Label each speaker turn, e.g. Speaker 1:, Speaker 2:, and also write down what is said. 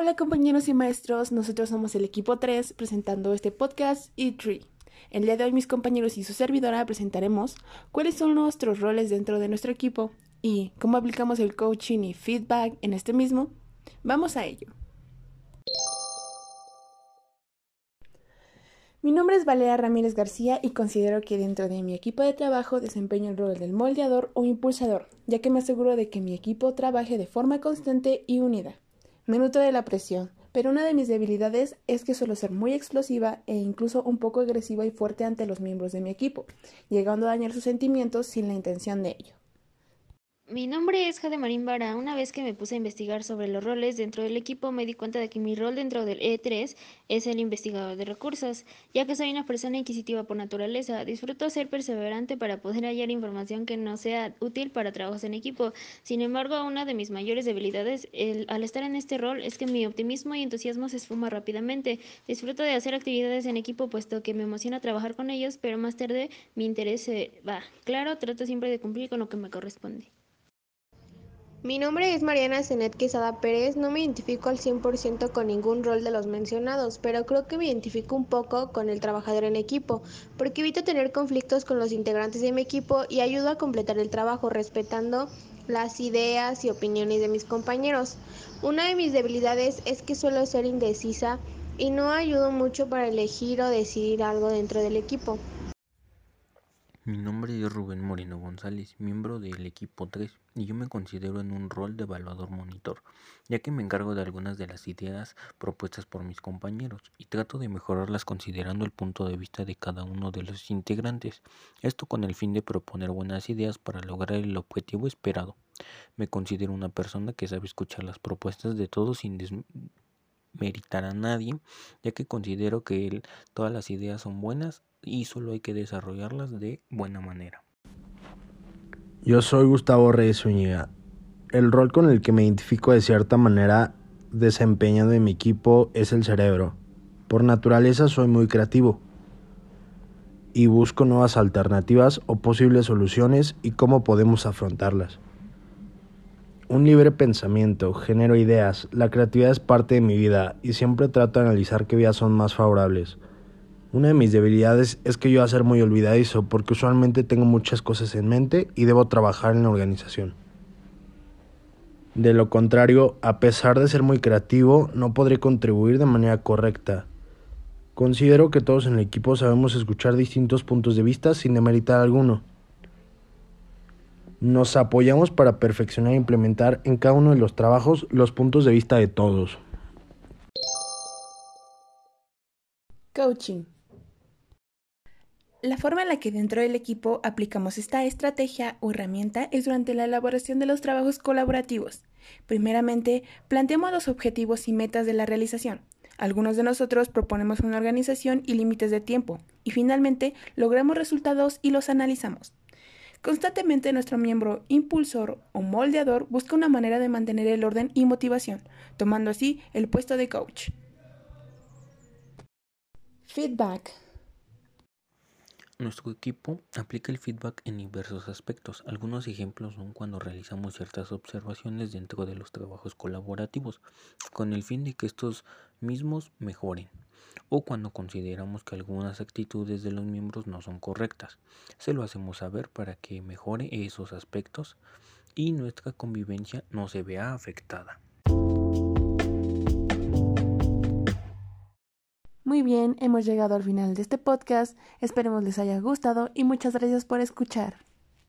Speaker 1: Hola compañeros y maestros, nosotros somos el equipo 3 presentando este podcast E3. El día de hoy mis compañeros y su servidora presentaremos cuáles son nuestros roles dentro de nuestro equipo y cómo aplicamos el coaching y feedback en este mismo. Vamos a ello. Mi nombre es Valeria Ramírez García y considero que dentro de mi equipo de trabajo desempeño el rol del moldeador o impulsador, ya que me aseguro de que mi equipo trabaje de forma constante y unida. Me de la presión, pero una de mis debilidades es que suelo ser muy explosiva e incluso un poco agresiva y fuerte ante los miembros de mi equipo, llegando a dañar sus sentimientos sin la intención de ello.
Speaker 2: Mi nombre es Jade Marín Vara. Una vez que me puse a investigar sobre los roles dentro del equipo, me di cuenta de que mi rol dentro del E3 es el investigador de recursos, ya que soy una persona inquisitiva por naturaleza. Disfruto ser perseverante para poder hallar información que no sea útil para trabajos en equipo. Sin embargo, una de mis mayores debilidades al estar en este rol es que mi optimismo y entusiasmo se esfuma rápidamente. Disfruto de hacer actividades en equipo puesto que me emociona trabajar con ellos, pero más tarde mi interés se va. Claro, trato siempre de cumplir con lo que me corresponde.
Speaker 3: Mi nombre es Mariana Zenet Quesada Pérez, no me identifico al 100% con ningún rol de los mencionados, pero creo que me identifico un poco con el trabajador en equipo, porque evito tener conflictos con los integrantes de mi equipo y ayudo a completar el trabajo respetando las ideas y opiniones de mis compañeros. Una de mis debilidades es que suelo ser indecisa y no ayudo mucho para elegir o decidir algo dentro del equipo.
Speaker 4: Mi nombre es Rubén Moreno González, miembro del equipo 3, y yo me considero en un rol de evaluador monitor, ya que me encargo de algunas de las ideas propuestas por mis compañeros y trato de mejorarlas considerando el punto de vista de cada uno de los integrantes, esto con el fin de proponer buenas ideas para lograr el objetivo esperado. Me considero una persona que sabe escuchar las propuestas de todos sin desmeritar a nadie, ya que considero que todas las ideas son buenas y solo hay que desarrollarlas de buena manera.
Speaker 5: Yo soy Gustavo Reyes Zúñiga. El rol con el que me identifico de cierta manera desempeñando en mi equipo es el cerebro. Por naturaleza soy muy creativo y busco nuevas alternativas o posibles soluciones y cómo podemos afrontarlas. Un libre pensamiento, genero ideas, la creatividad es parte de mi vida y siempre trato de analizar qué vías son más favorables. Una de mis debilidades es que yo a ser muy olvidadizo porque usualmente tengo muchas cosas en mente y debo trabajar en la organización. De lo contrario, a pesar de ser muy creativo, no podré contribuir de manera correcta. Considero que todos en el equipo sabemos escuchar distintos puntos de vista sin demeritar alguno. Nos apoyamos para perfeccionar e implementar en cada uno de los trabajos los puntos de vista de todos.
Speaker 1: Coaching. La forma en la que dentro del equipo aplicamos esta estrategia o herramienta es durante la elaboración de los trabajos colaborativos. Primeramente, planteamos los objetivos y metas de la realización. Algunos de nosotros proponemos una organización y límites de tiempo, y finalmente logramos resultados y los analizamos. Constantemente nuestro miembro impulsor o moldeador busca una manera de mantener el orden y motivación, tomando así el puesto de coach. Feedback.
Speaker 4: Nuestro equipo aplica el feedback en diversos aspectos. Algunos ejemplos son cuando realizamos ciertas observaciones dentro de los trabajos colaborativos, con el fin de que estos mismos mejoren, o cuando consideramos que algunas actitudes de los miembros no son correctas. Se lo hacemos saber para que mejore esos aspectos y nuestra convivencia no se vea afectada.
Speaker 1: Muy bien, hemos llegado al final de este podcast. Esperemos les haya gustado y muchas gracias por escuchar.